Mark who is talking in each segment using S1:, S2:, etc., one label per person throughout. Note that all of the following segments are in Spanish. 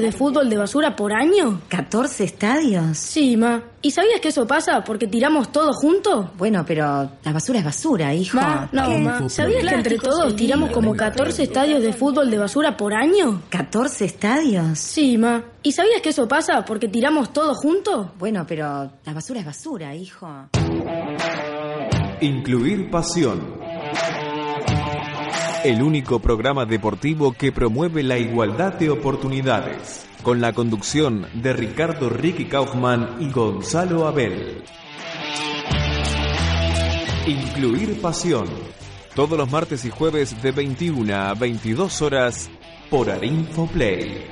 S1: de fútbol de basura por año?
S2: ¿14 estadios?
S1: Sí, ma. ¿Y sabías que eso pasa porque tiramos todo junto?
S2: Bueno, pero la basura es basura, hijo.
S1: Ma, no, ma. ¿Sabías que entre todos tiramos como 14 estadios de fútbol de basura por año?
S2: ¿14 estadios?
S1: Sí, ma. ¿Y sabías que eso pasa porque tiramos todo junto?
S2: Bueno, pero la basura es basura, hijo.
S3: Incluir pasión. El único programa deportivo que promueve la igualdad de oportunidades. Con la conducción de Ricardo Ricky Kaufman y Gonzalo Abel. Incluir pasión. Todos los martes y jueves de 21 a 22 horas por Arinfo Play.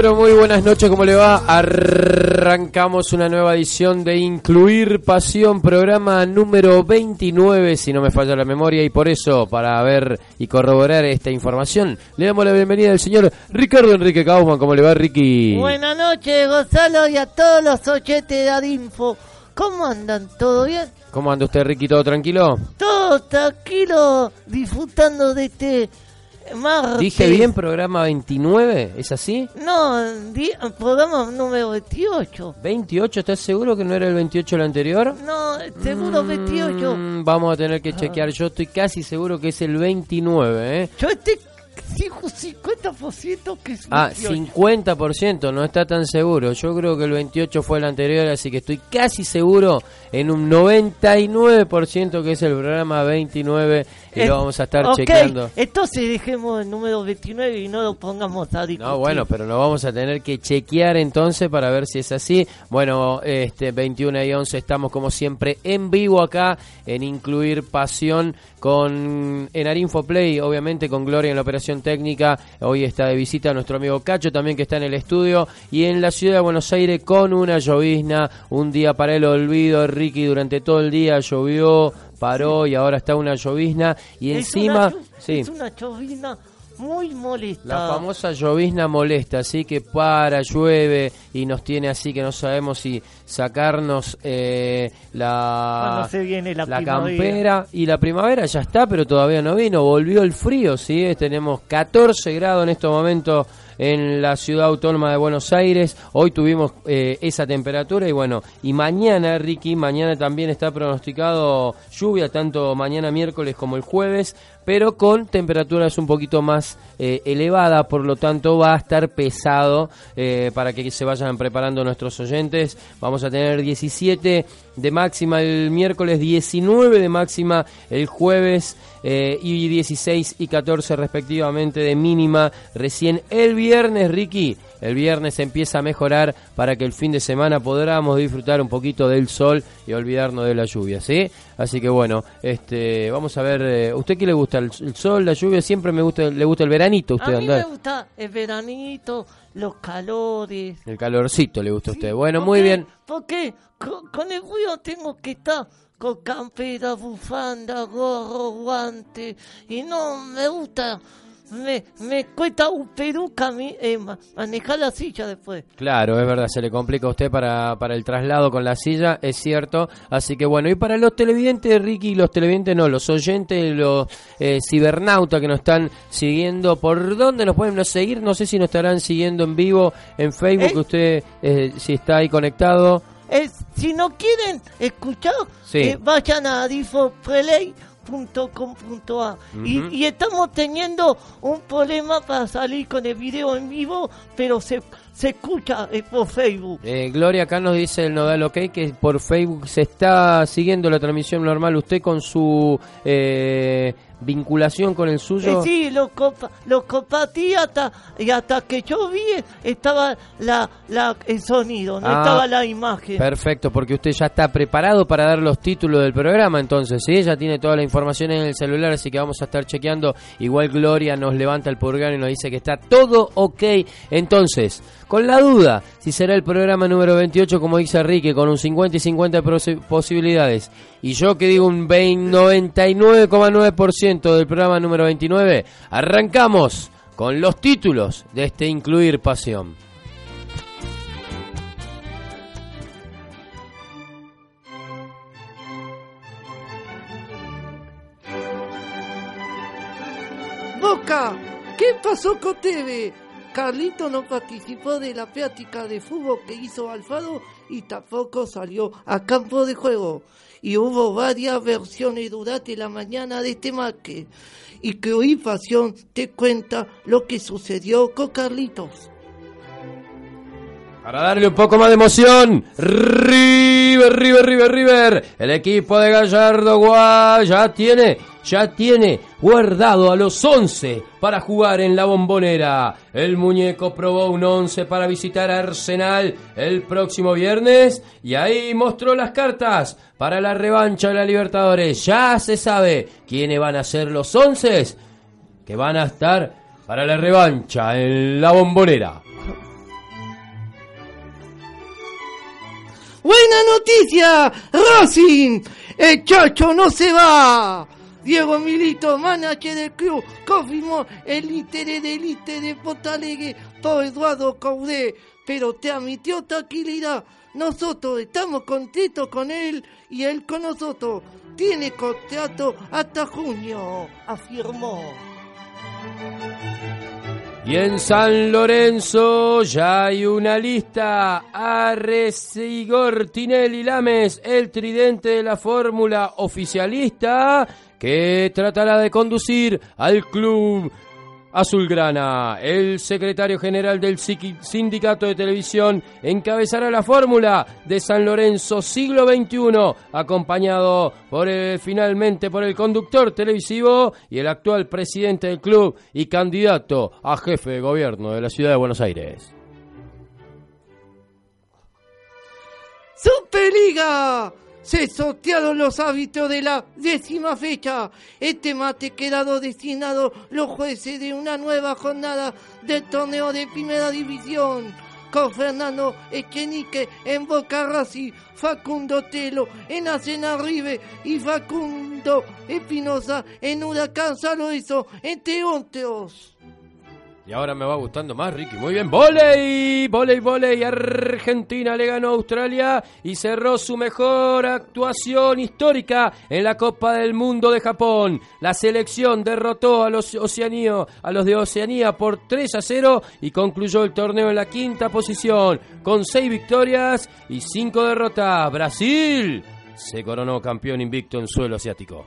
S4: Pero muy buenas noches, ¿cómo le va? Arrancamos una nueva edición de Incluir Pasión, programa número 29, si no me falla la memoria, y por eso, para ver y corroborar esta información, le damos la bienvenida al señor Ricardo Enrique Kaufman, ¿cómo le va, Ricky?
S5: Buenas noches, Gonzalo, y a todos los oyentes de Adinfo. ¿Cómo andan? ¿Todo bien?
S4: ¿Cómo anda usted, Ricky? ¿Todo tranquilo?
S5: Todo tranquilo, disfrutando de este martes.
S4: ¿Dije bien programa 29? ¿Es así?
S5: No, di- programa número 28.
S4: ¿28? ¿Estás seguro que no era el 28 el anterior?
S5: No, seguro 28.
S4: Mm, vamos a tener que chequear. Yo estoy casi seguro que es el 29, ¿eh?
S5: Yo estoy fijo 50% que es
S4: Ah,
S5: 28.
S4: 50%, no está tan seguro. Yo creo que el 28 fue el anterior, así que estoy casi seguro en un 99% que es el programa 29 y
S5: Eh,
S4: lo vamos a estar
S5: ok,
S4: chequeando.
S5: Entonces dejemos el número 29 y no lo pongamos a discutir.
S4: No, bueno, pero lo vamos a tener que chequear entonces para ver si es así. Bueno, este 21 y 11 estamos como siempre en vivo acá en Incluir Pasión con en Arinfo Play, obviamente con Gloria en la operación técnica. Hoy está de visita nuestro amigo Cacho también que está en el estudio y en la ciudad de Buenos Aires con una llovizna, un día para el olvido, Ricky durante todo el día llovió, paró y ahora está una llovizna y
S5: Es
S4: encima,
S5: una,
S4: sí.
S5: es una chovina muy molesta.
S4: La famosa llovizna molesta, así que para, llueve y nos tiene así que no sabemos si sacarnos eh, la,
S5: Cuando se viene la
S4: campera. Y la primavera ya está, pero todavía no vino. Volvió el frío, ¿sí? Tenemos 14 grados en estos momentos en la ciudad autónoma de Buenos Aires. Hoy tuvimos eh, esa temperatura y bueno, y mañana, Ricky, mañana también está pronosticado lluvia, tanto mañana miércoles como el jueves, pero con temperaturas un poquito más eh, elevadas, por lo tanto va a estar pesado eh, para que se vayan preparando nuestros oyentes. Vamos a tener 17 de máxima el miércoles, 19 de máxima el jueves eh, y 16 y 14 respectivamente de mínima recién el viernes, Ricky. El viernes empieza a mejorar para que el fin de semana podamos disfrutar un poquito del sol y olvidarnos de la lluvia, ¿sí? Así que bueno, este, vamos a ver, eh, ¿usted qué le gusta? ¿El, el sol, la lluvia? Siempre me gusta, le gusta el veranito, usted
S5: A mí
S4: andar.
S5: me gusta el veranito, los calores.
S4: El calorcito le gusta a usted. Bueno,
S5: ¿Por
S4: muy bien.
S5: Porque con, con el frío tengo que estar con campera, bufanda, gorro, guante. Y no me gusta, me, me cuesta un mí, eh, ma- manejar la silla después.
S4: Claro, es verdad, se le complica a usted para, para el traslado con la silla, es cierto. Así que bueno, y para los televidentes, Ricky, los televidentes no, los oyentes, los eh, cibernautas que nos están siguiendo, ¿por dónde nos pueden seguir? No sé si nos estarán siguiendo en vivo en Facebook,
S5: Eh.
S4: usted eh, si está ahí conectado.
S5: Eh, si no quieren escuchar,
S4: Sí.
S5: eh, vayan a difoprelay.com.a y, y estamos teniendo un problema para salir con el video en vivo, pero se,
S6: se escucha eh, por Facebook.
S4: Eh, Gloria acá nos dice el Nodal OK que por Facebook se está siguiendo la transmisión normal. Usted con su eh, vinculación con el suyo.
S6: Eh, sí, lo, compa lo compartí hasta, y hasta que yo vi estaba la, la, el sonido, no
S4: Ah,
S6: estaba la imagen.
S4: Perfecto, porque usted ya está preparado para dar los títulos del programa, entonces, ¿sí? Ya tiene toda la información en el celular, así que vamos a estar chequeando. Igual Gloria nos levanta el purgano y nos dice que está todo ok. Entonces, con la duda, si será el programa número 28, como dice Enrique, con un 50 y 50 prosi- posibilidades, y yo que digo un 20 99,9% del programa número 29, arrancamos con los títulos de este Incluir Pasión.
S6: ¿qué pasó con TV? Carlito no participó de la práctica de fútbol que hizo Alfaro y tampoco salió a campo de juego. Y hubo varias versiones durante la mañana de este marque. Y que hoy Pasión te cuenta lo que sucedió con Carlitos.
S4: Para darle un poco más de emoción, River, River, River, River. El equipo de Gallardo ya tiene, ya tiene guardado a los 11 para jugar en la bombonera. El muñeco probó un 11 para visitar Arsenal el próximo viernes y ahí mostró las cartas para la revancha de la Libertadores. Ya se sabe quiénes van a ser los 11 que van a estar para la revancha en la bombonera.
S6: Buena noticia, Racing. El Chacho no se va. Diego Milito, manager del club, confirmó el interés del Inter de Porto Alegre por Eduardo Caudé, pero te admitió tranquilidad. Nosotros estamos contentos con él y él con nosotros. Tiene contrato hasta junio, afirmó.
S4: Y en San Lorenzo ya hay una lista. Arresigor Tinelli Lames, el tridente de la fórmula oficialista, que tratará de conducir al club azulgrana. El secretario general del sindicato de televisión encabezará la fórmula de San Lorenzo siglo XXI, acompañado por el- finalmente por el conductor televisivo y el actual presidente del club y candidato a jefe de gobierno de la ciudad de Buenos Aires.
S6: ¡Superliga! Se sortearon los hábitos de la décima fecha. Este mate quedado destinado los jueces de una nueva jornada del torneo de primera división. Con Fernando Echenique en Boca Facundo Telo en Arsenal River y Facundo Espinosa en Huracán San entre otros.
S4: Y ahora me va gustando más, Ricky. Muy bien. Voley, voley, voley. Argentina le ganó a Australia y cerró su mejor actuación histórica en la Copa del Mundo de Japón. La selección derrotó a los, Oceanío, a los de Oceanía por 3 a 0 y concluyó el torneo en la quinta posición con 6 victorias y 5 derrotas. Brasil se coronó campeón invicto en suelo asiático.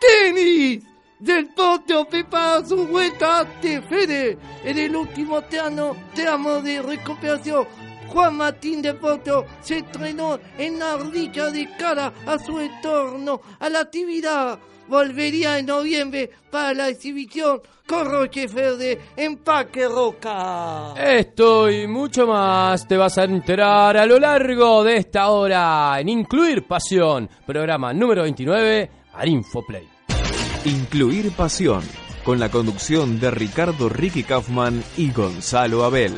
S6: tenis del Porto prepara su vuelta ante Fede en el último tramo, tramo de recuperación. Juan Martín de Porto se entrenó en la orilla de cara a su entorno a la actividad. Volvería en noviembre para la exhibición con Roche Verde en Parque Roca.
S4: Esto y mucho más te vas a enterar a lo largo de esta hora en Incluir Pasión, programa número 29, al Infoplay.
S3: Incluir Pasión, con la conducción de Ricardo Ricky Kaufman y Gonzalo Abel.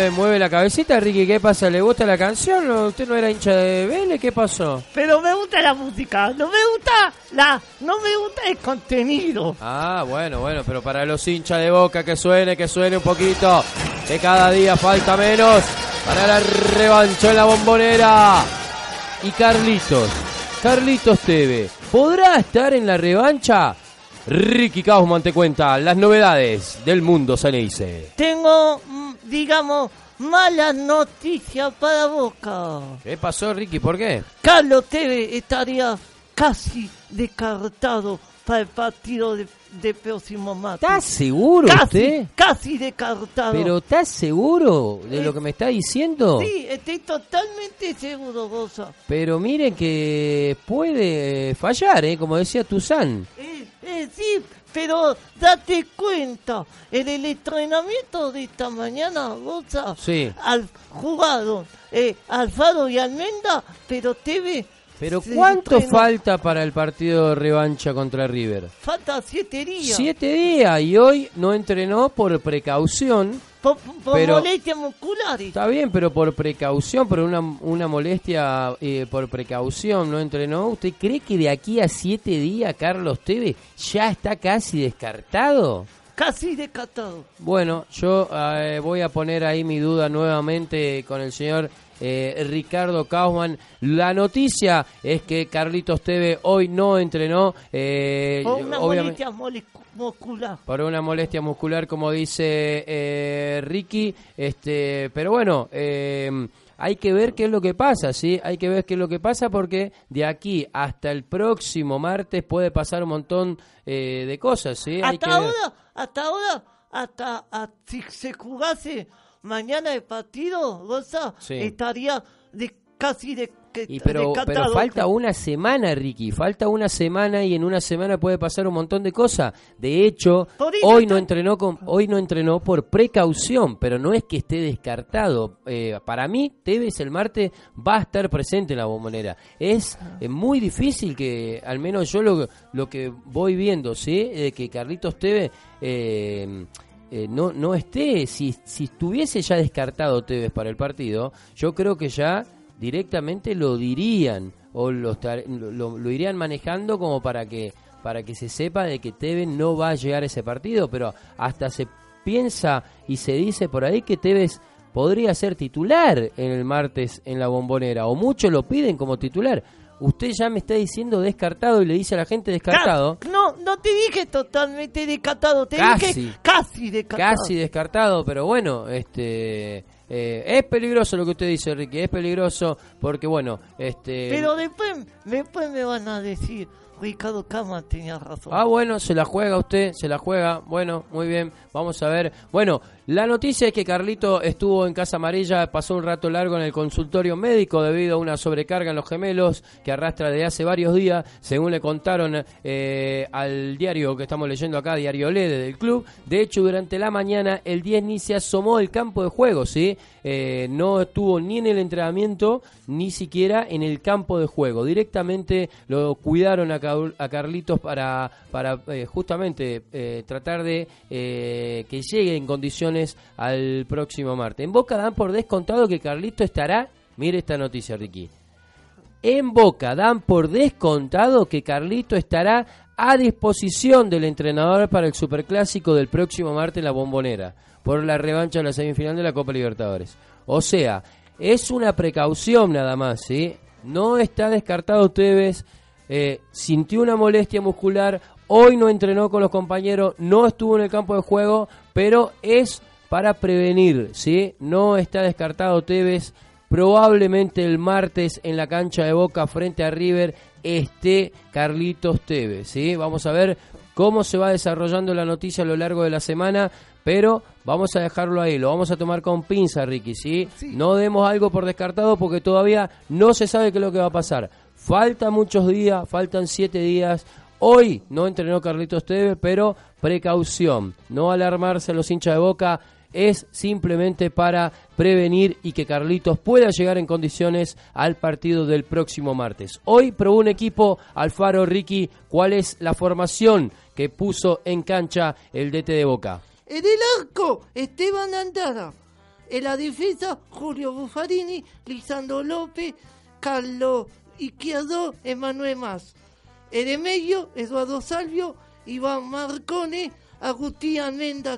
S4: Mueve, mueve la cabecita. Ricky, ¿qué pasa? ¿Le gusta la canción? ¿O ¿Usted no era hincha de Vélez? ¿Qué pasó?
S5: Pero me gusta la música, no me gusta la, no me gusta el contenido.
S4: Ah, bueno, bueno, pero para los hinchas de boca que suene, que suene un poquito. Que cada día falta menos para la revancha en la bombonera. Y Carlitos, Carlitos TV, ¿podrá estar en la revancha? Ricky Kaufman te cuenta las novedades del mundo Ceneice.
S5: Tengo, mm, digamos, malas noticias para Boca.
S4: ¿Qué pasó, Ricky? ¿Por qué?
S5: Carlos Tevez estaría casi descartado para el partido de, de próximo martes.
S4: ¿Estás seguro
S5: Casi,
S4: usted?
S5: casi descartado.
S4: ¿Pero estás seguro de
S5: Eh,
S4: lo que me está diciendo?
S5: Sí, estoy totalmente seguro, Rosa.
S4: Pero miren que puede fallar, ¿eh? Como decía Tuzán.
S5: Eh, eh, sí, pero date cuenta, en el entrenamiento de esta mañana, Rosa,
S4: Sí.
S5: al jugaron eh, Alfaro y Almenda, pero Tevez...
S4: Pero
S5: se
S4: ¿cuánto falta para el partido de revancha contra River?
S5: Falta siete días.
S4: Siete días y hoy no entrenó por precaución.
S5: Por, por
S4: pero-
S5: molestias musculares.
S4: Está bien, pero por precaución, por una, una molestia eh, por precaución no entrenó. ¿Usted cree que de aquí a siete días Carlos Tevez ya está casi descartado?
S5: Casi descartado.
S4: Bueno, yo eh, voy a poner ahí mi duda nuevamente con el señor eh, Ricardo Kaufman. La noticia es que Carlitos Teve hoy no entrenó. eh,
S5: Por una molestia muscular.
S4: por una molestia muscular, como dice eh, Ricky. Este, pero bueno, eh, hay que ver qué es lo que pasa, ¿sí? Hay que ver qué es lo que pasa porque de aquí hasta el próximo martes puede pasar un montón eh, de cosas, ¿sí? Hay
S5: Hasta
S4: que
S5: ahora, hasta ahora, hasta a- si se jugase mañana el partido, Rosa,
S4: Sí.
S5: estaría de, casi de, que-
S4: Y pero, falta una semana, Ricky, falta una semana y en una semana puede pasar un montón de cosas. De hecho, hoy no entrenó con, hoy no entrenó por precaución, pero no es que esté descartado. Eh, para mí, Tevez el martes va a estar presente en la bombonera. Es eh, muy difícil que, al menos yo lo, lo que voy viendo, ¿sí? De que Carlitos Tevez eh, no, no esté, si, si estuviese ya descartado Tevez para el partido, yo creo que ya directamente lo dirían o lo, lo, lo irían manejando como para que para que se sepa de que Tevez no va a llegar a ese partido, pero hasta se piensa y se dice por ahí que Tevez podría ser titular en el martes en la bombonera, o muchos lo piden como titular. Usted ya me está diciendo descartado y le dice a la gente descartado.
S5: Ca- No, no te dije totalmente descartado, te
S4: Casi.
S5: dije casi descartado.
S4: Casi descartado, pero bueno, este eh, es peligroso lo que usted dice, Ricky, es peligroso porque bueno, este
S5: Pero después, después me van a decir, Ricardo Cama tenía razón.
S4: Ah, bueno, se la juega usted, se la juega. Bueno, muy bien, vamos a ver. Bueno, la noticia es que Carlito estuvo en Casa Amarilla, pasó un rato largo en el consultorio médico debido a una sobrecarga en los gemelos que arrastra de hace varios días, según le contaron eh, al diario que estamos leyendo acá, Diario Lede del club. De hecho, durante la mañana el 10 ni se asomó del campo de juego, ¿sí? Eh, no estuvo ni en el entrenamiento ni siquiera en el campo de juego. Directamente lo cuidaron a, a Carlitos para, para eh, justamente tratar de que llegue en condiciones al próximo martes. En Boca dan por descontado que Carlitos estará, mire esta noticia Ricky, en Boca dan por descontado que Carlito estará a disposición del entrenador para el Superclásico del próximo martes en la Bombonera, por la revancha de la semifinal de la Copa Libertadores. O sea, es una precaución nada más, ¿sí? No está descartado Tevez, eh, sintió una molestia muscular, hoy no entrenó con los compañeros, no estuvo en el campo de juego, pero es para prevenir, ¿sí? No está descartado Tevez, probablemente el martes en la cancha de Boca frente a River esté Carlitos Tevez, ¿sí? Vamos a ver cómo se va desarrollando la noticia a lo largo de la semana, pero vamos a dejarlo ahí, lo vamos a tomar con pinza, Ricky, ¿sí? No demos algo por descartado porque todavía no se sabe qué es lo que va a pasar. Faltan muchos días, faltan siete días. Hoy no entrenó Carlitos Tevez, pero precaución, no alarmarse a los hinchas de Boca, es simplemente para prevenir y que Carlitos pueda llegar en condiciones al partido del próximo martes. Hoy probó un equipo Alfaro Ricky, ¿cuál es la formación que puso en cancha el DT de Boca?
S5: En el arco, Esteban Andara. En la defensa, Julio Buffarini, Lisandro López, Carlos Izquierdo, Emanuel Más. En el medio, Eduardo Salvio, Iván Marcone, Agustín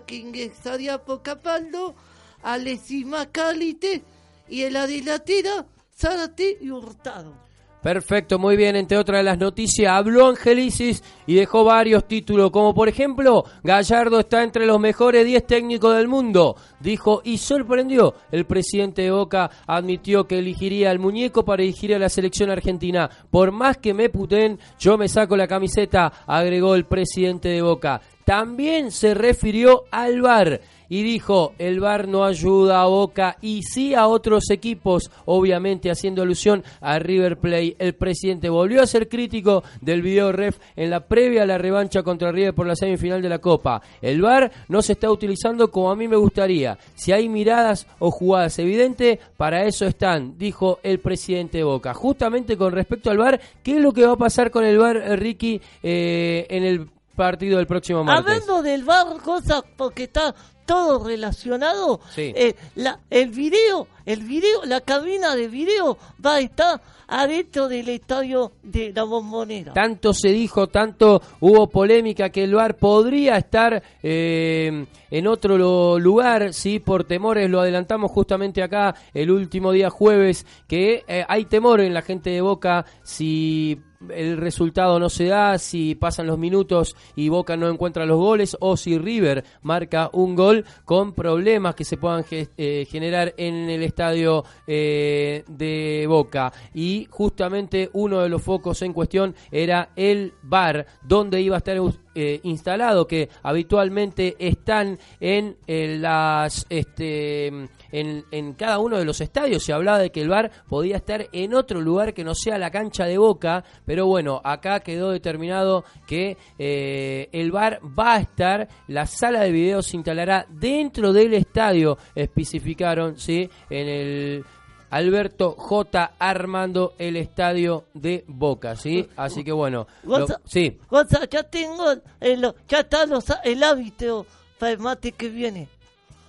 S5: ingresaría por Capaldo, Alexis Macalite y en la delantera, Zárate y Hurtado.
S4: Perfecto, muy bien. Entre otras las noticias, habló Angelicis y dejó varios títulos, como por ejemplo, Gallardo está entre los mejores 10 técnicos del mundo, dijo y sorprendió. El presidente de Boca admitió que elegiría al muñeco para dirigir a la selección argentina. Por más que me puten, yo me saco la camiseta, agregó el presidente de Boca. También se refirió al VAR y dijo, el VAR no ayuda a Boca y sí a otros equipos, obviamente haciendo alusión a River Play. El presidente volvió a ser crítico del video ref en la previa a la revancha contra River por la semifinal de la Copa. El VAR no se está utilizando como a mí me gustaría. Si hay miradas o jugadas evidentes, para eso están, dijo el presidente de Boca. Justamente con respecto al VAR, ¿qué es lo que va a pasar con el VAR, Ricky, eh, en el partido del próximo martes?
S5: Hablando del VAR, cosas porque está todo relacionado.
S4: Sí.
S5: Eh, la, el video, el video, la cabina de video va a estar adentro del estadio de la bombonera.
S4: Tanto se dijo, tanto hubo polémica que el VAR podría estar eh, en otro lo- lugar, sí, por temores, lo adelantamos justamente acá el último día jueves, que eh, hay temor en la gente de Boca si el resultado no se da, si pasan los minutos y Boca no encuentra los goles o si River marca un gol con problemas que se puedan eh, generar en el estadio eh, de Boca. Y justamente uno de los focos en cuestión era el bar donde iba a estar eh, instalado, que habitualmente están en, eh, las este en, en cada uno de los estadios. Se hablaba de que el bar podía estar en otro lugar que no sea la cancha de Boca, pero bueno, acá quedó determinado que eh, el bar va a estar, la sala de video se instalará dentro del estadio, especificaron, ¿sí? En el Alberto J. Armando el estadio de Boca, ¿sí? Así que bueno, lo-
S5: Gonza-
S4: sí,
S5: Gonza, ya tengo, el, ya está los, el hábito para el mate que viene.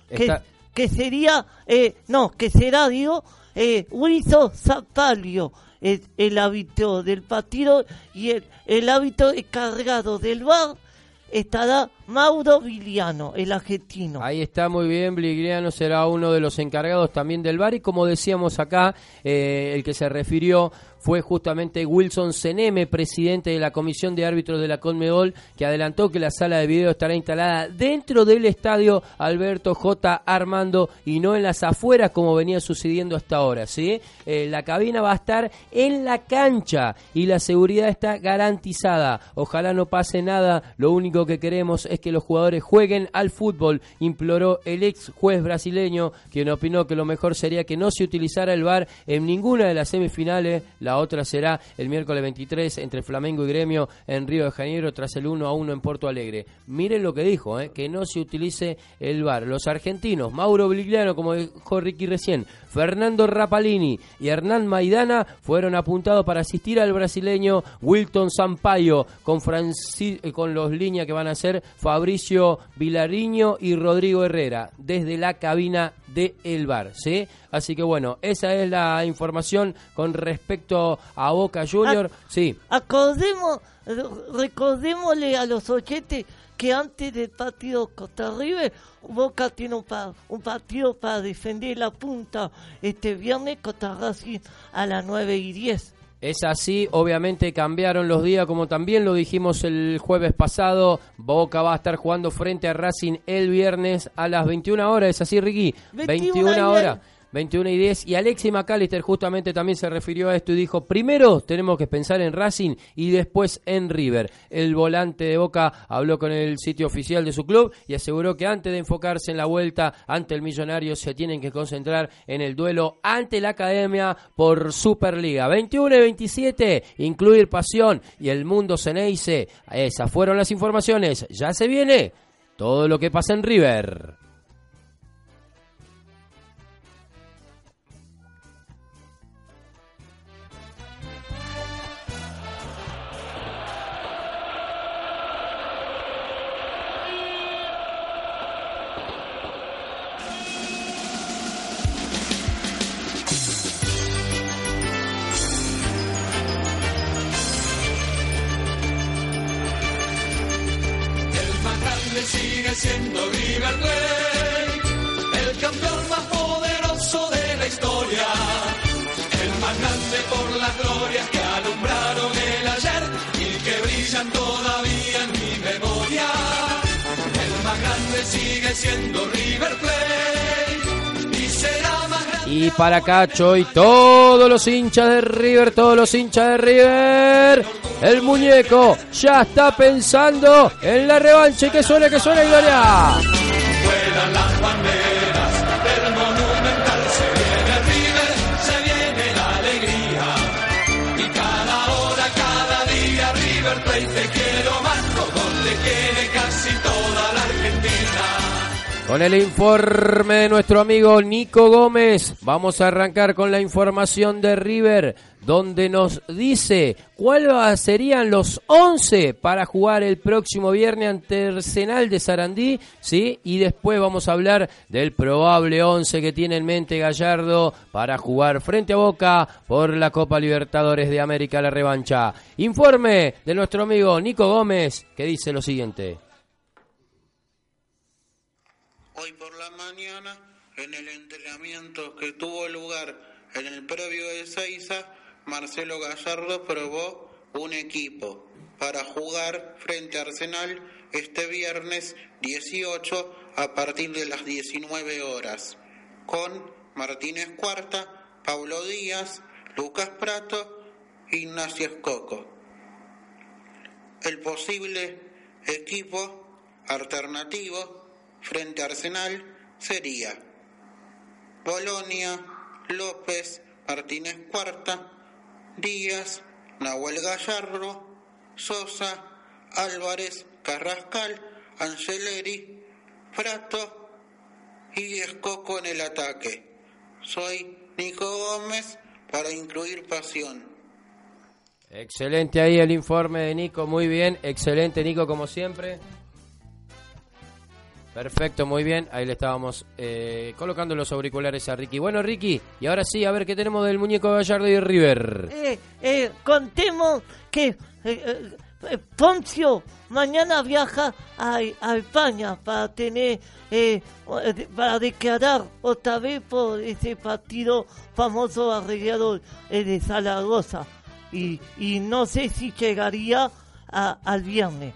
S5: Que, que sería, eh, no, que será, digo, eh, Wilson Zapalio, el, el hábito del partido y el, el hábito encargado del bar estará Mauro Viliano, el argentino.
S4: Ahí está muy bien, Bligliano será uno de los encargados también del bar y como decíamos acá, eh, el que se refirió fue justamente Wilson Seneme, presidente de la Comisión de Árbitros de la Conmebol, que adelantó que la sala de video estará instalada dentro del estadio Alberto J. Armando y no en las afueras como venía sucediendo hasta ahora, ¿sí? Eh, la cabina va a estar en la cancha y la seguridad está garantizada. Ojalá no pase nada, lo único que queremos es que los jugadores jueguen al fútbol, imploró el ex juez brasileño, quien opinó que lo mejor sería que no se utilizara el VAR en ninguna de las semifinales. Otra será el miércoles 23 entre Flamengo y Gremio en Río de Janeiro tras el 1 a 1 en Porto Alegre. Miren lo que dijo, eh, que no se utilice el VAR. Los argentinos, Mauro Bligliano, como dijo Ricky recién, Fernando Rapalini y Hernán Maidana fueron apuntados para asistir al brasileño Wilton Sampaio con, con los líneas que van a ser Fabricio Vilariño y Rodrigo Herrera desde la cabina de El Bar, ¿sí? Así que bueno, esa es la información con respecto a Boca Junior. Sí,
S5: Acordemos, recordémosle a los oyentes que antes del partido contra River, Boca tiene un, pa- un partido para defender la punta este viernes contra Racing a las 9 y 10.
S4: Es así, obviamente cambiaron los días, como también lo dijimos el jueves pasado. Boca va a estar jugando frente a Racing el viernes a las 21 horas. ¿Es así, Ricky?
S5: 21 y
S4: horas.
S5: Diez.
S4: 21 y 10. Y Alexis McAllister justamente también se refirió a esto y dijo, primero tenemos que pensar en Racing y después en River. El volante de Boca habló con el sitio oficial de su club y aseguró que antes de enfocarse en la vuelta ante el Millonario se tienen que concentrar en el duelo ante la Academia por Superliga. 21 y 27, incluir pasión y el mundo Ceneice. Esas fueron las informaciones. Ya se viene todo lo que pasa en River.
S7: Sigue siendo River Plate, el campeón más poderoso de la historia, el más grande por las glorias que alumbraron el ayer y que brillan todavía en mi memoria. El más grande sigue siendo River Plate y será más grande.
S4: Y para Cacho y todos los hinchas de River, todos los hinchas de River, el muñeco ya está pensando en la revancha y que suene, que suene Gloria. Con el informe de nuestro amigo Nico Gómez, vamos a arrancar con la información de River, donde nos dice cuáles serían los 11 para jugar el próximo viernes ante Arsenal de Sarandí, ¿sí? Y después vamos a hablar del probable 11 que tiene en mente Gallardo para jugar frente a Boca por la Copa Libertadores de América, la revancha. Informe de nuestro amigo Nico Gómez, que dice lo siguiente.
S8: Hoy por la mañana, en el entrenamiento que tuvo lugar en el previo de Seiza, Marcelo Gallardo probó un equipo para jugar frente a Arsenal este viernes 18 a partir de las 19 horas, con Martínez Cuarta, Paulo Díaz, Lucas Prato, Ignacio Escoco. El posible equipo alternativo frente Arsenal sería Bolonia, López, Martínez Cuarta, Díaz, Nahuel Gallardo, Sosa, Álvarez, Carrascal, Angeleri, Prato y Escoco en el ataque. Soy Nico Gómez para incluir pasión.
S4: Excelente ahí el informe de Nico, muy bien, excelente Nico como siempre. Perfecto, muy bien. Ahí le estábamos eh, colocando los auriculares a Ricky. Bueno, Ricky, y ahora sí, a ver qué tenemos del muñeco Gallardo y River.
S5: Eh, eh, contemos que eh, eh, Poncio mañana viaja a, España para tener, eh, para declarar otra vez por ese partido famoso arreglador eh, de Zaragoza. Y, y no sé si llegaría a- al viernes.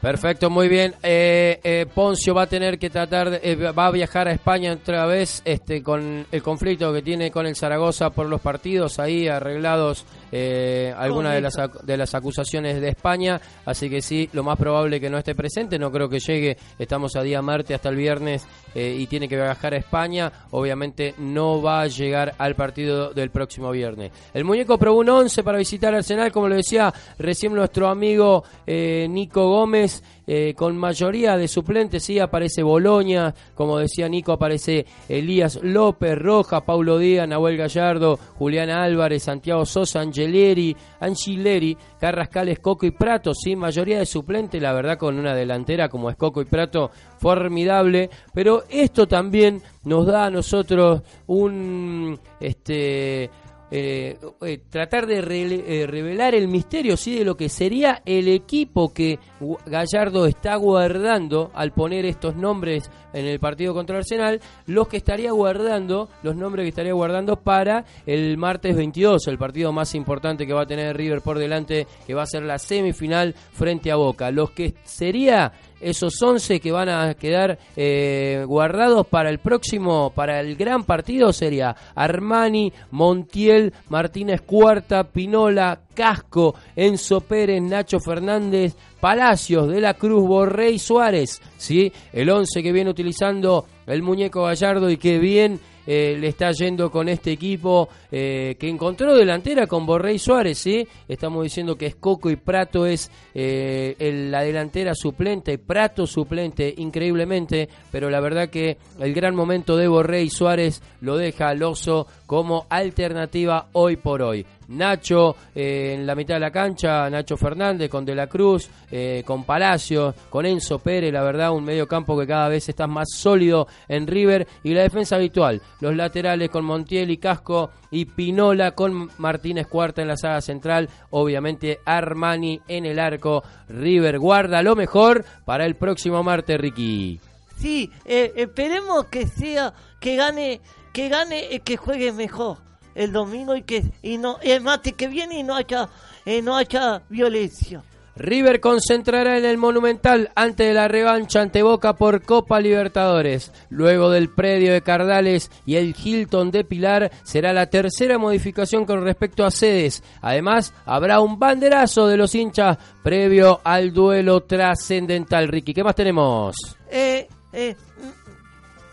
S4: Perfecto, muy bien. Eh, eh, Poncio va a tener que tratar, de- eh, va a viajar a España otra vez este, con el conflicto que tiene con el Zaragoza por los partidos ahí arreglados, eh, algunas de las, de las acusaciones de España. Así que sí, lo más probable que no esté presente. No creo que llegue. Estamos a día martes hasta el viernes eh, y tiene que viajar a España. Obviamente no va a llegar al partido del próximo viernes. El muñeco probó un 11 para visitar Arsenal, como lo decía recién nuestro amigo eh, Nico Gómez. eh, con mayoría de suplentes, sí, aparece Boloña, como decía Nico, aparece Elías López, Roja, Paulo Díaz, Nahuel Gallardo, Julián Álvarez, Santiago Sosa, Angeleri, Angileri, Carrascal, Escoco y Prato, sí, mayoría de suplentes, la verdad con una delantera como Escoco y Prato formidable, pero esto también nos da a nosotros un este eh, eh, tratar de eh, revelar el misterio sí de lo que sería el equipo que Gallardo está guardando al poner estos nombres en el partido contra Arsenal, los que estaría guardando, los nombres que estaría guardando para el martes 22, el partido más importante que va a tener River por delante, que va a ser la semifinal frente a Boca. Los que sería esos 11 que van a quedar eh, guardados para el próximo, para el gran partido sería Armani, Montiel, Martínez Cuarta, Pinola, Casco, Enzo Pérez, Nacho Fernández, Palacios, De la Cruz, Borrey, Suárez, ¿sí? El 11 que viene utilizando el muñeco Gallardo y que bien eh, le está yendo con este equipo eh, que encontró delantera con Borrey Suárez, ¿sí? Estamos diciendo que Escoco y Prato es eh, la delantera suplente, Prato suplente increíblemente, pero la verdad que el gran momento de Borrey Suárez lo deja al oso como alternativa hoy por hoy. Nacho eh, en la mitad de la cancha, Nacho Fernández con De la Cruz, eh, con Palacio, con Enzo Pérez, la verdad, un medio campo que cada vez está más sólido en River. Y la defensa habitual, los laterales con Montiel y Casco y Pinola con Martínez Cuarta en la saga central, obviamente Armani en el arco, River guarda lo mejor para el próximo martes, Ricky.
S5: Sí, eh, esperemos que sea, que gane, que gane, que juegue mejor el domingo y que y no el mate que viene y no haya, eh, no haya violencia.
S4: River concentrará en el Monumental antes de la revancha ante Boca por Copa Libertadores. Luego del predio de Cardales y el Hilton de Pilar será la tercera modificación con respecto a sedes. Además, habrá un banderazo de los hinchas previo al duelo trascendental. Ricky, ¿qué más tenemos?
S5: Eh, eh,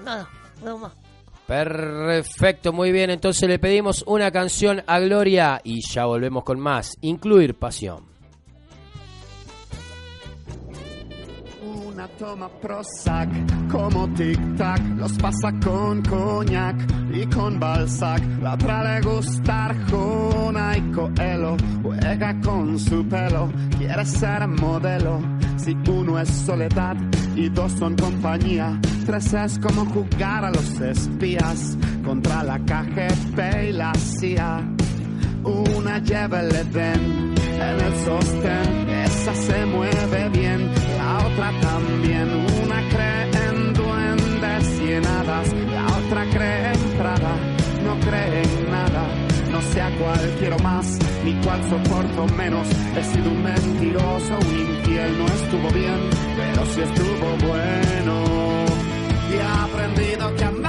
S5: nada, nada más.
S4: Perfecto, muy bien. Entonces le pedimos una canción a Gloria y ya volvemos con más. Incluir pasión.
S9: Una toma Prozac como tic-tac, los pasa con coñac y con Balzac. La otra le gusta Arjona y Coelho, juega con su pelo, quiere ser modelo. Si uno es soledad y dos son compañía, tres es como jugar a los espías contra la KGB y la CIA. Una lleva el Edén en el sostén, esa se mueve bien, la otra también. Una cree en duendes y en hadas, la otra cree en Prada, no cree en nada. No sé a cuál quiero más, ni cuál soporto menos. He sido un mentiroso, un infiel, no estuvo bien, pero sí estuvo bueno. Y he aprendido que a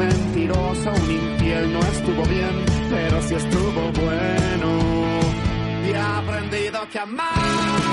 S9: mentiroso, un infiel, no estuvo bien, pero sí estuvo bueno. Y he aprendido que amar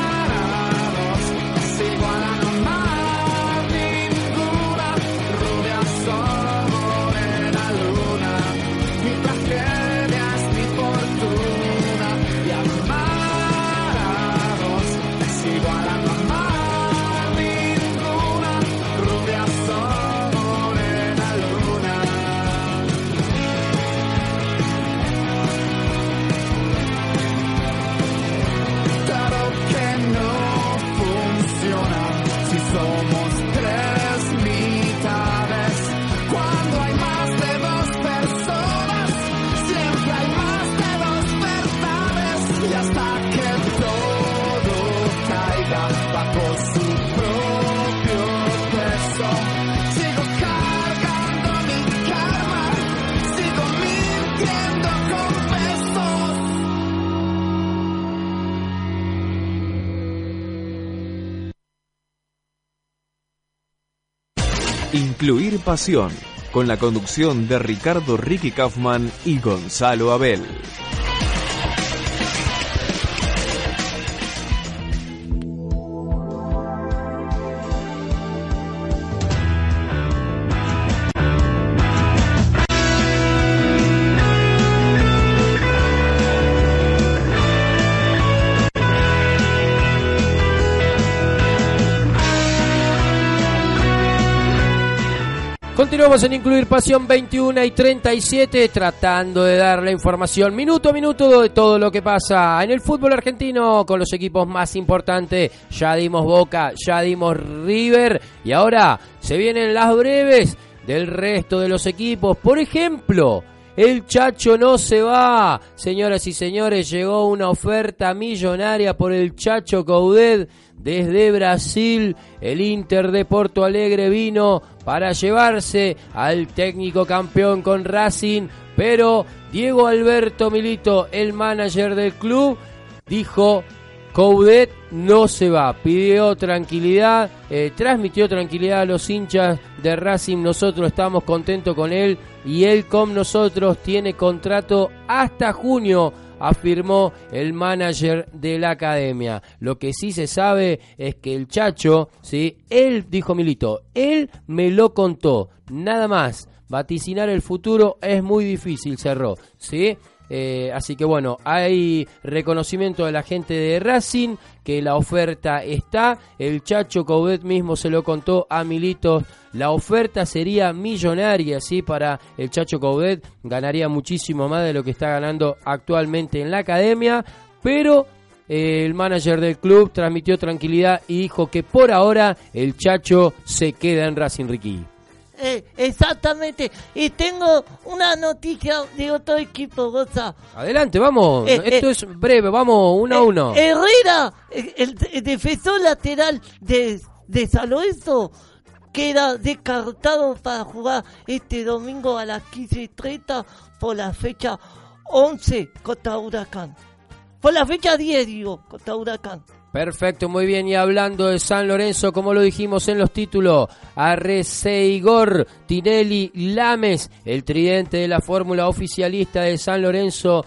S3: pasión, con la conducción de Ricardo Ricky Kaufman y Gonzalo Abel.
S4: Continuamos en Incluir Pasión 21 y 37, tratando de dar la información minuto a minuto de todo lo que pasa en el fútbol argentino con los equipos más importantes. Ya dimos Boca, ya dimos River y ahora se vienen las breves del resto de los equipos. Por ejemplo, el Chacho no se va. Señoras y señores, llegó una oferta millonaria por el Chacho Coudet desde Brasil. El Inter de Porto Alegre vino para llevarse al técnico campeón con Racing, pero Diego Alberto Milito, el manager del club, dijo Coudet no se va, pidió tranquilidad, eh, transmitió tranquilidad a los hinchas de Racing, nosotros estamos contentos con él y él con nosotros tiene contrato hasta junio afirmó el manager de la academia. Lo que sí se sabe es que el Chacho, ¿sí? él dijo Milito, él me lo contó, nada más. Vaticinar el futuro es muy difícil, cerró, ¿sí? Eh, así que bueno, hay reconocimiento de la gente de Racing, que la oferta está. El Chacho Coudet mismo se lo contó a Milito. La oferta sería millonaria, ¿sí? Para el Chacho Coudet ganaría muchísimo más de lo que está ganando actualmente en la academia. Pero eh, el manager del club transmitió tranquilidad y dijo que por ahora el Chacho se queda en Racing Ricky.
S5: Eh, exactamente. Y tengo una noticia de otro equipo, Goza.
S4: Adelante, vamos.
S5: Eh,
S4: Esto
S5: eh,
S4: es breve, vamos uno a uno.
S5: Herrera, el, el defensor lateral de, de San Lorenzo, queda descartado para jugar este domingo a las 15.30 por la fecha 11 contra Huracán. Por la fecha 10, digo, contra Huracán.
S4: Perfecto, muy bien. Y hablando de San Lorenzo, como lo dijimos en los títulos, Arreceigor, Tinelli, Lames, el tridente de la fórmula oficialista de San Lorenzo.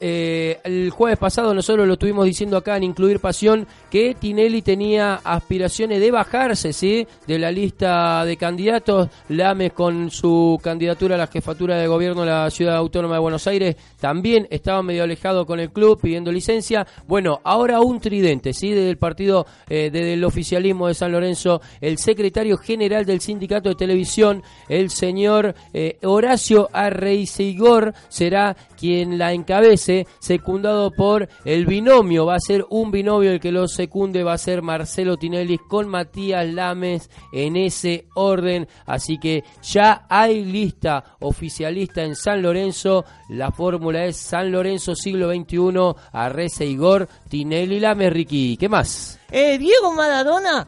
S4: Eh, el jueves pasado nosotros lo estuvimos diciendo acá en Incluir Pasión que Tinelli tenía aspiraciones de bajarse ¿sí? de la lista de candidatos. Lames con su candidatura a la jefatura de gobierno de la ciudad autónoma de Buenos Aires también estaba medio alejado con el club pidiendo licencia. Bueno, ahora un tridente ¿sí? desde el partido, eh, desde el oficialismo de San Lorenzo, el secretario general del sindicato de televisión, el señor eh, Horacio Arreiseigor, será quien la encabece, secundado por el binomio, va a ser un binomio el que lo secunde, va a ser Marcelo Tinelli con Matías Lames en ese orden, así que ya hay lista oficialista en San Lorenzo, la fórmula es San Lorenzo siglo XXI, Arrece Igor, Tinelli Lames, Ricky, ¿qué más?
S5: Eh, Diego Maradona,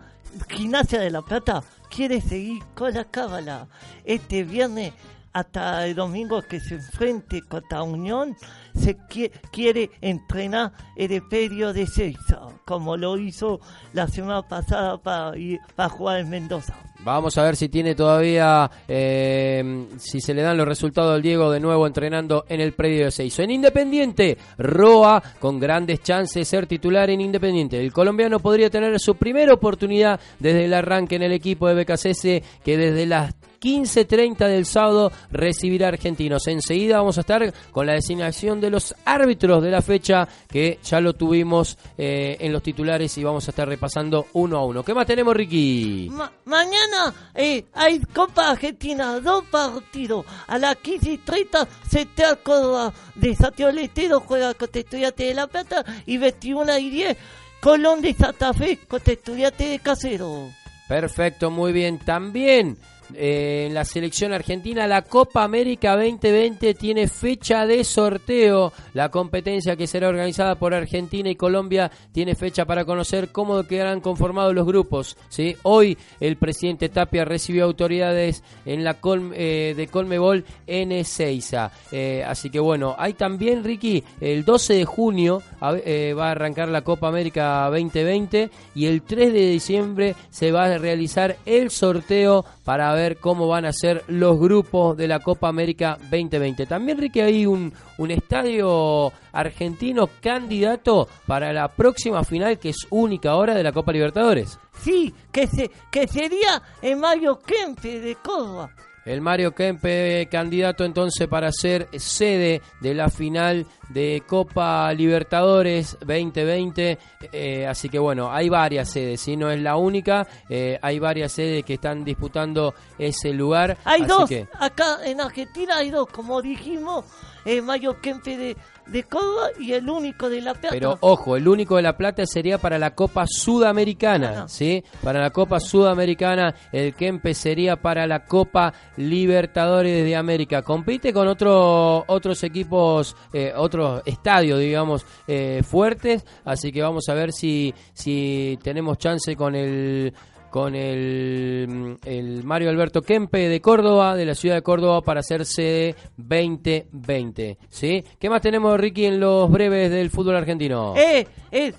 S5: Gimnasia de la Plata, quiere seguir con la cábala. Este viernes hasta el domingo que se enfrente contra Unión, se qui- quiere entrenar el Imperio de Seiza, como lo hizo la semana pasada para jugar en Mendoza.
S4: Vamos a ver si tiene todavía, eh, si se le dan los resultados al Diego de nuevo entrenando en el predio de Seizo. En Independiente, Roa con grandes chances de ser titular en Independiente. El colombiano podría tener su primera oportunidad desde el arranque en el equipo de BKCS que desde las 15.30 del sábado recibirá argentinos. Enseguida vamos a estar con la designación de los árbitros de la fecha que ya lo tuvimos eh, en los titulares y vamos a estar repasando uno a uno. ¿Qué más tenemos, Ricky?
S5: Ma- mañana eh, hay Copa Argentina, dos partidos. A las 15 y 30, CTA Córdoba de Santiago del Estero juega contra Estudiantes de La Plata y 21 y 10, Colón de Santa Fe contra Estudiantes de Casero.
S4: Perfecto, muy bien. También eh, en la selección argentina, la Copa América 2020 tiene fecha de sorteo. La competencia que será organizada por Argentina y Colombia tiene fecha para conocer cómo quedarán conformados los grupos. ¿sí? Hoy el presidente Tapia recibió autoridades en la eh, de Colmebol en Ezeiza. Eh, así que bueno, hay también, Ricky, el 12 de junio eh, va a arrancar la Copa América 2020 y el 3 de diciembre se va a realizar el sorteo para ver cómo van a ser los grupos de la Copa América 2020. También, Ricky, hay un, un estadio argentino candidato para la próxima final que es única ahora de la Copa Libertadores.
S5: Sí, que, se, que sería en Mario Kempe de Córdoba.
S4: El Mario Kempe candidato entonces para ser sede de la final de Copa Libertadores 2020. Eh, así que bueno, hay varias sedes, si no es la única, eh, hay varias sedes que están disputando ese lugar.
S5: Hay
S4: así
S5: dos,
S4: que
S5: acá en Argentina hay dos, como dijimos, eh, Mario Kempe de, de Córdoba y el único de La Plata.
S4: Pero ojo, el único de La Plata sería para la Copa Sudamericana,
S5: Ah.
S4: ¿sí? Para la Copa Sudamericana, el Kempe sería para la Copa Libertadores de América. Compite con otro, otros equipos, eh, otros estadios, digamos, eh, fuertes, así que vamos a ver si, si tenemos chance con el con el, el Mario Alberto Kempe de Córdoba, de la ciudad de Córdoba, para hacer sede 2020. ¿sí? ¿Qué más tenemos, Ricky, en los breves del fútbol argentino?
S5: Eh, eh,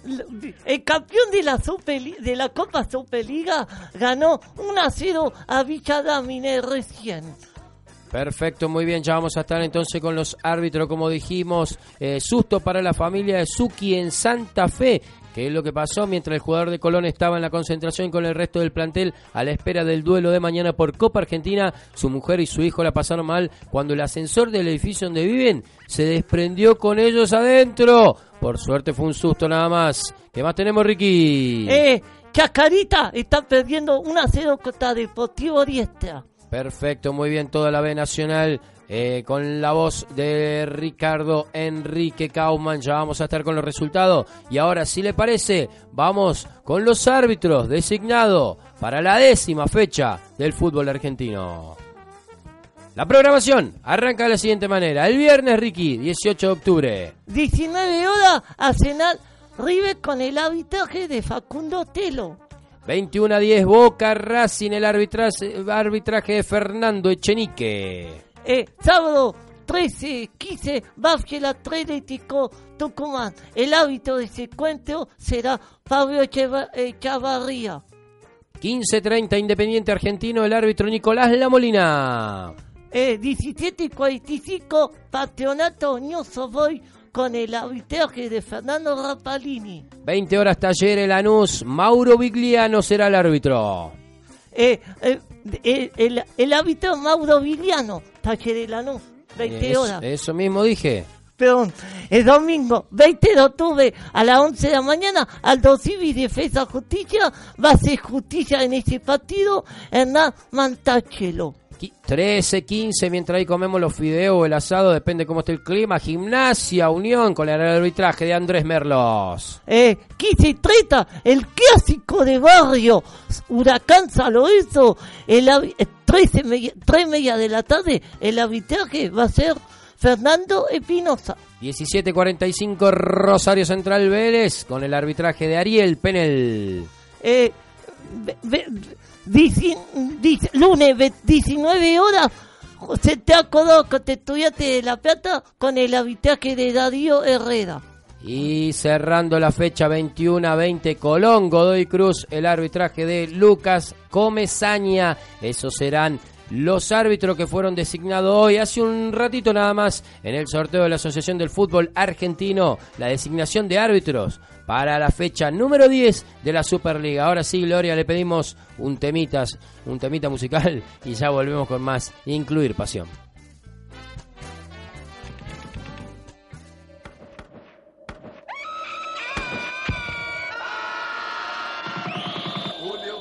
S5: el campeón de la, Superli- de la Copa Superliga ganó 1 a 0 a Villa Dámine recién.
S4: Perfecto, muy bien, ya vamos a estar entonces con los árbitros, como dijimos, eh, susto para la familia de Suki en Santa Fe, que es lo que pasó mientras el jugador de Colón estaba en la concentración con el resto del plantel a la espera del duelo de mañana por Copa Argentina, su mujer y su hijo la pasaron mal cuando el ascensor del edificio donde viven se desprendió con ellos adentro. Por suerte fue un susto nada más. ¿Qué más tenemos, Ricky?
S5: Eh, Chacarita está perdiendo 1 a 0 contra Deportivo Riestra.
S4: Perfecto, muy bien, toda la B Nacional. Eh, con la voz de Ricardo Enrique Kauman, ya vamos a estar con los resultados. Y ahora, si le parece, vamos con los árbitros designados para la décima fecha del fútbol argentino. La programación arranca de la siguiente manera. El viernes, Ricky, 18 de octubre.
S5: 19 horas, Arsenal River con el arbitraje de Facundo Telo.
S4: 21 a 10, Boca Racing, el arbitraje, arbitraje de Fernando Echenique.
S5: Eh, sábado 13, 15, Banfield Atlético Tucumán. El árbitro de ese encuentro será Fabio Echavarría.
S4: 15-30 Independiente Argentino, el árbitro Nicolás Lamolina.
S5: Eh, 17 y 45, Patronato New Savoy con el arbitraje de Fernando Rapalini.
S4: 20 horas Talleres Lanús, Mauro Vigliano será el árbitro.
S5: Eh, eh, el, el, el árbitro Mauro Viliano, Taller Lanús, 20
S4: Es-
S5: horas.
S4: eso mismo dije.
S5: Perdón, el domingo 20 de octubre a las 11 de la mañana, Aldo Civi Defensa Justicia va a hacer justicia en ese partido Hernán Mantachelo.
S4: 13-15, mientras ahí comemos los fideos o el asado, depende cómo esté el clima. Gimnasia, Unión, con el arbitraje de Andrés Merlos.
S5: Eh, 15 y 30, el clásico de barrio, Huracán San Lorenzo, el habi- eh, 13 media, 3 media de la tarde, el arbitraje va a ser Fernando Espinosa.
S4: 17-45 Rosario Central Vélez, con el arbitraje de Ariel Penel.
S5: Eh, ve- ve- lunes ve- 19 horas, se te acordó con estudiante de La Plata con el arbitraje de Darío Herrera.
S4: Y cerrando la fecha 21 a 20, Colón, Godoy Cruz, el arbitraje de Lucas Comezaña. Esos serán los árbitros que fueron designados hoy, hace un ratito nada más, en el sorteo de la Asociación del Fútbol Argentino, la designación de árbitros para la fecha número 10 de la Superliga. Ahora sí, Gloria, le pedimos un temitas, un temita musical y ya volvemos con más Incluir Pasión.
S10: Um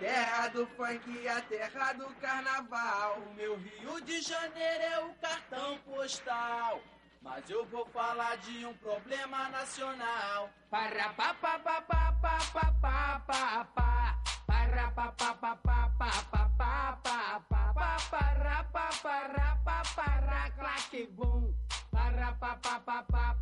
S10: terra do funk a terra do carnaval. O meu Rio de Janeiro é o cartão postal. Mas eu vou falar de um problema nacional. Para pa pa pa pa pa pa pa pa pa. Para pa pa pa pa pa pa pa pa pa pa para pa para pa para claque bum. Para pa pa pa pa pa pa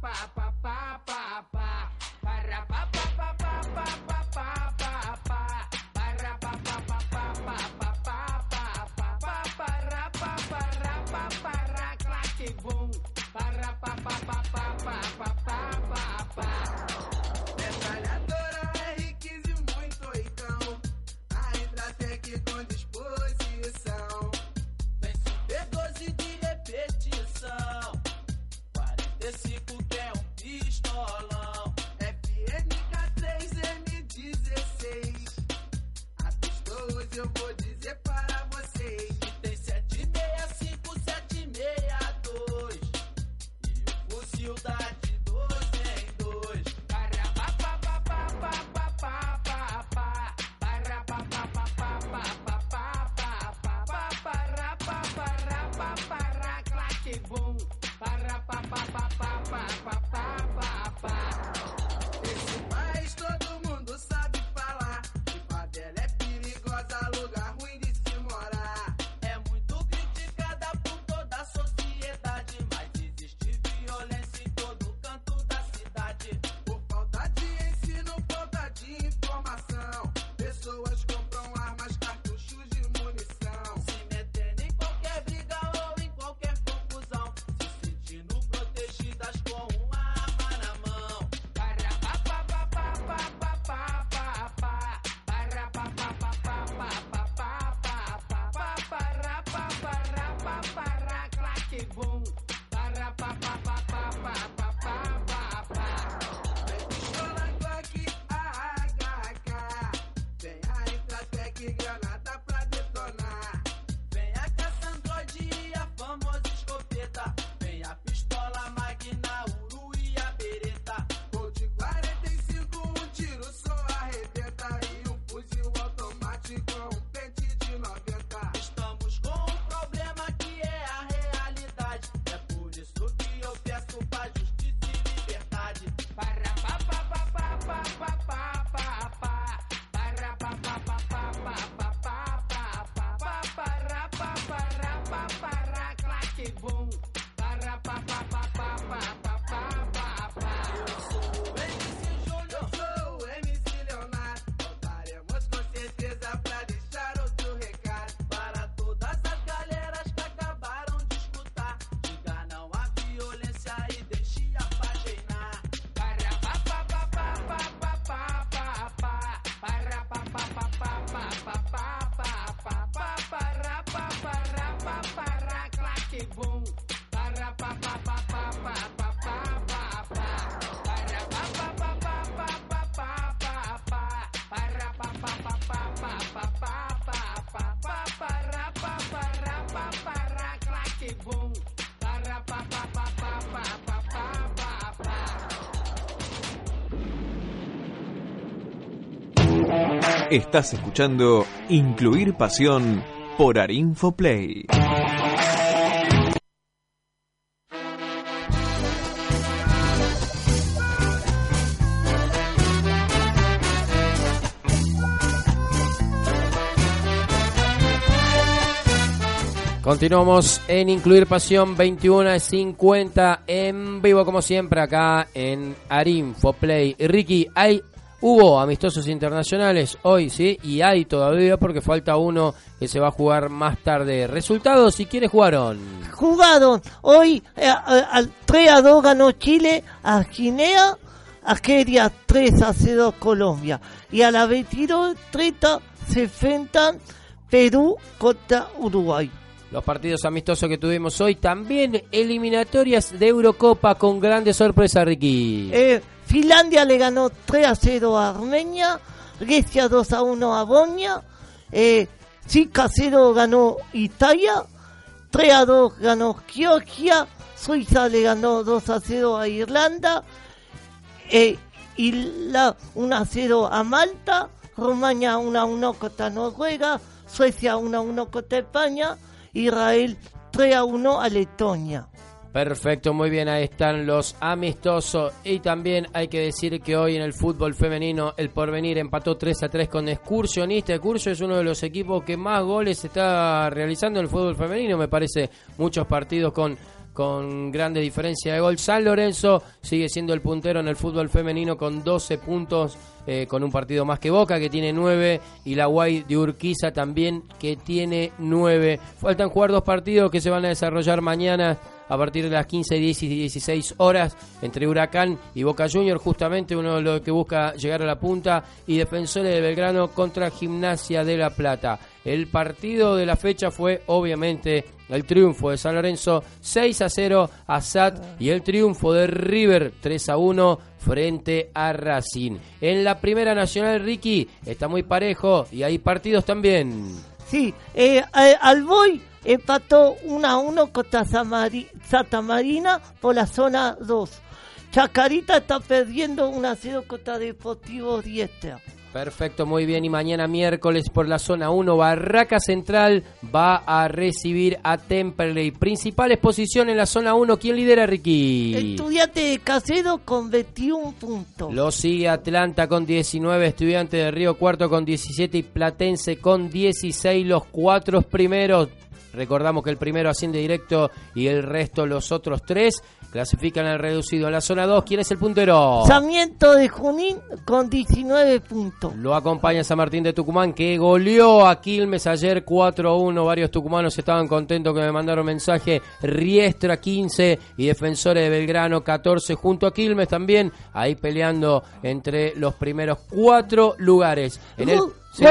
S10: big boy.
S3: Estás escuchando Incluir Pasión por Arinfo Play.
S4: Continuamos en Incluir Pasión 21.50 en vivo como siempre acá en Arinfo Play. Ricky, hay hubo amistosos internacionales hoy, ¿sí? Y hay todavía porque falta uno que se va a jugar más tarde. Resultados y quiénes jugaron.
S5: Jugaron hoy eh, eh, al 3 a 2 ganó Chile a Guinea, a Kenia 3 a 0 Colombia. Y a la 22.30 se enfrentan Perú contra Uruguay.
S4: Los partidos amistosos que tuvimos hoy, también eliminatorias de Eurocopa con grandes sorpresas, Ricky.
S5: Eh, Finlandia le ganó 3 a 0 a Armenia, Grecia 2 a 1 a Bosnia, eh, 5 a 0 ganó Italia, 3 a 2 ganó Georgia, Suiza le ganó 2 a 0 a Irlanda, eh, y la 1 a 0 a Malta, Rumania 1 a 1 contra Noruega, Suecia 1 a 1 contra España, Israel 3 a 1 a Letonia.
S4: Perfecto, muy bien, ahí están los amistosos. Y también hay que decir que hoy en el fútbol femenino el Porvenir empató 3 a 3 con Excursionista. Excursio es uno de los equipos que más goles está realizando en el fútbol femenino, me parece, muchos partidos con con grande diferencia de gol. San Lorenzo sigue siendo el puntero en el fútbol femenino con 12 puntos, eh, con un partido más que Boca, que tiene 9, y la Guay de Urquiza también, que tiene 9. Faltan jugar dos partidos que se van a desarrollar mañana a partir de las 15, 10 y 16 horas entre Huracán y Boca Junior, justamente uno de los que busca llegar a la punta, y Defensores de Belgrano contra Gimnasia de La Plata. El partido de la fecha fue obviamente el triunfo de San Lorenzo 6 a 0 a SAT y el triunfo de River 3 a 1 frente a Racing. En la primera nacional, Ricky, está muy parejo y hay partidos también.
S5: Sí, eh, eh, Alboy empató 1 a 1 contra Santa Marina por la zona 2. Chacarita está perdiendo 1 a 0 contra Deportivo Diestra.
S4: Perfecto, muy bien. Y mañana miércoles por la zona 1, Barraca Central va a recibir a Temperley. Principales posiciones en la zona 1. ¿Quién lidera, Ricky?
S5: Estudiante de Casedo con 21 puntos.
S4: Lo sigue Atlanta con 19, Estudiante de Río Cuarto con 17 y Platense con 16. Los cuatro primeros, recordamos que el primero asciende directo y el resto, los otros tres, clasifican al reducido. En la zona 2, ¿quién es el puntero?
S5: Sarmiento de Junín con 19 puntos.
S4: Lo acompaña San Martín de Tucumán que goleó a Quilmes ayer 4-1. Varios tucumanos estaban contentos que me mandaron mensaje. Riestra 15 y Defensores de Belgrano 14 junto a Quilmes también. Ahí peleando entre los primeros cuatro lugares. En el, sí.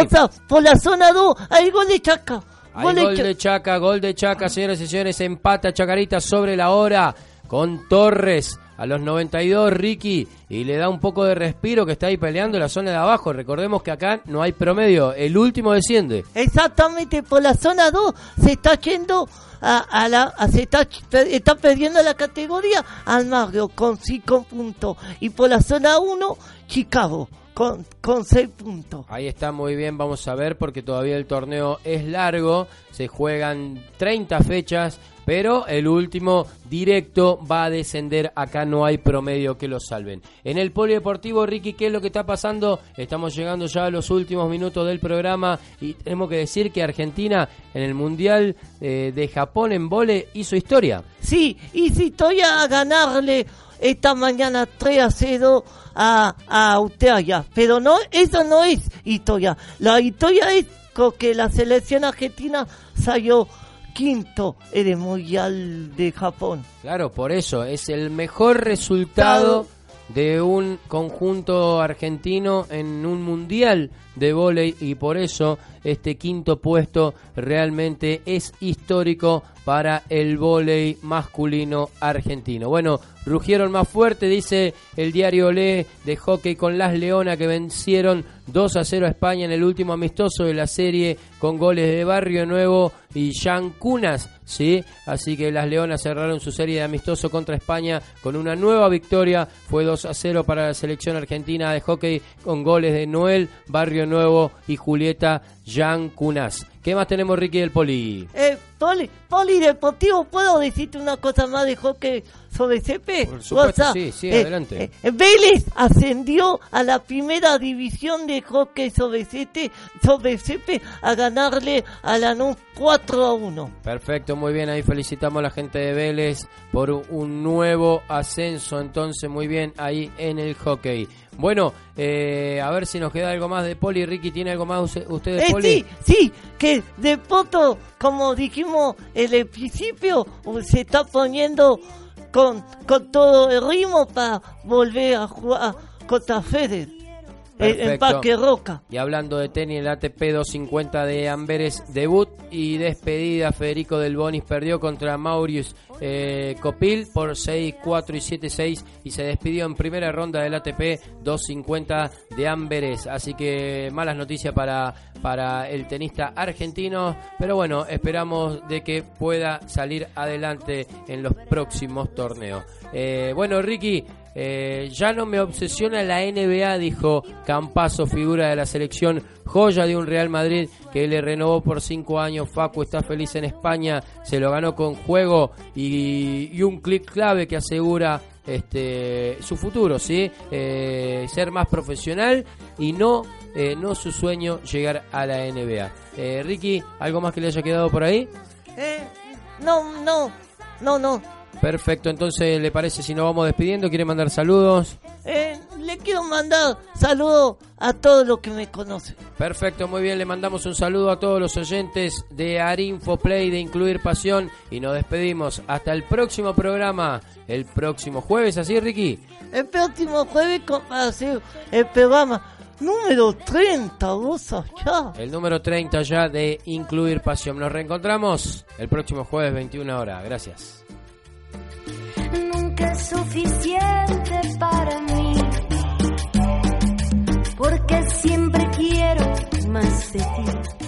S5: Por la zona 2 hay gol de Chaca.
S4: Hay
S5: Gol de
S4: gol
S5: Cha-
S4: de Chaca, gol de Chaca, señoras y señores, empata Chacarita sobre la hora con Torres a los 92, Ricky, y le da un poco de respiro que está ahí peleando la zona de abajo. Recordemos que acá no hay promedio, el último desciende.
S5: Exactamente, por la zona 2 se está yendo a, a la, a- se está, está perdiendo la categoría Almagro con 5 puntos y por la zona 1 Chicago con, con 6 puntos.
S4: Ahí está muy bien, vamos a ver porque todavía el torneo es largo, se juegan 30 fechas, pero el último directo va a descender, acá no hay promedio que lo salven. En el polideportivo, Ricky, ¿qué es lo que está pasando? Estamos llegando ya a los últimos minutos del programa y tenemos que decir que Argentina en el Mundial eh, de Japón en vole hizo historia.
S5: Sí, y si estoy a ganarle esta mañana 3 a 0 a, a Australia, pero no, eso no es historia. La historia es que la selección argentina salió quinto en el Mundial de Japón.
S4: Claro, por eso es el mejor resultado de un conjunto argentino en un mundial de vóley y por eso este quinto puesto realmente es histórico para el vóley masculino argentino. Bueno, rugieron más fuerte, dice el diario Le de hockey con las Leonas que vencieron 2 a 0 a España en el último amistoso de la serie con goles de Barrio Nuevo y Jean Cunas, ¿sí? Así que las Leonas cerraron su serie de amistoso contra España con una nueva victoria. Fue 2 a 0 para la selección argentina de hockey con goles de Noel Barrio Nuevo y Julieta Jean Cunas. ¿Qué más tenemos, Ricky del Poli?
S5: Eh, poli, polideportivo, ¿puedo decirte una cosa más de hockey sobre CP?
S4: Por supuesto, sí, sí,
S5: eh,
S4: adelante.
S5: eh, Vélez ascendió a la primera división de hockey sobre CP, sobre CP a ganarle a la NU 4 a 1.
S4: Perfecto, muy bien, ahí felicitamos a la gente de Vélez por un nuevo ascenso, entonces muy bien ahí en el hockey. Bueno, eh, a ver si nos queda algo más de Poli. Ricky, ¿tiene algo más usted, de
S5: Eh,
S4: Poli?
S5: sí, sí, que de Poto, como dijimos en el principio, se está poniendo con, con todo el ritmo para volver a jugar contra Federer Parque Roca.
S4: Y hablando de tenis, el ATP 250 de Amberes, debut y despedida. Federico Del Bonis perdió contra Maurius eh, Copil por 6-4 y 7-6 y se despidió en primera ronda del ATP 250 de Amberes. Así que malas noticias para, para el tenista argentino, pero bueno, esperamos de que pueda salir adelante en los próximos torneos. Eh, bueno, Ricky, eh, ya no me obsesiona la NBA, dijo Campazo, figura de la selección, joya de un Real Madrid que le renovó por cinco años. Facu está feliz en España, se lo ganó con juego y, un clic clave que asegura este su futuro, sí, Eh, ser más profesional y no eh, no su sueño llegar a la NBA. Eh, Ricky, algo más que le haya quedado por ahí.
S5: Eh, no, no, no, no.
S4: Perfecto, entonces le parece si nos vamos despidiendo, quiere mandar saludos.
S5: Eh, le quiero mandar saludos a todos los que me conocen.
S4: Perfecto, muy bien, le mandamos un saludo a todos los oyentes de Arinfo Play de Incluir Pasión y nos despedimos hasta el próximo programa, el próximo jueves, ¿así Ricky?
S5: El próximo jueves para hacer el programa número 30, vos allá.
S4: El número 30 ya de Incluir Pasión. Nos reencontramos el próximo jueves 21 horas. Gracias
S11: nunca es suficiente para mí, porque siempre quiero más de ti.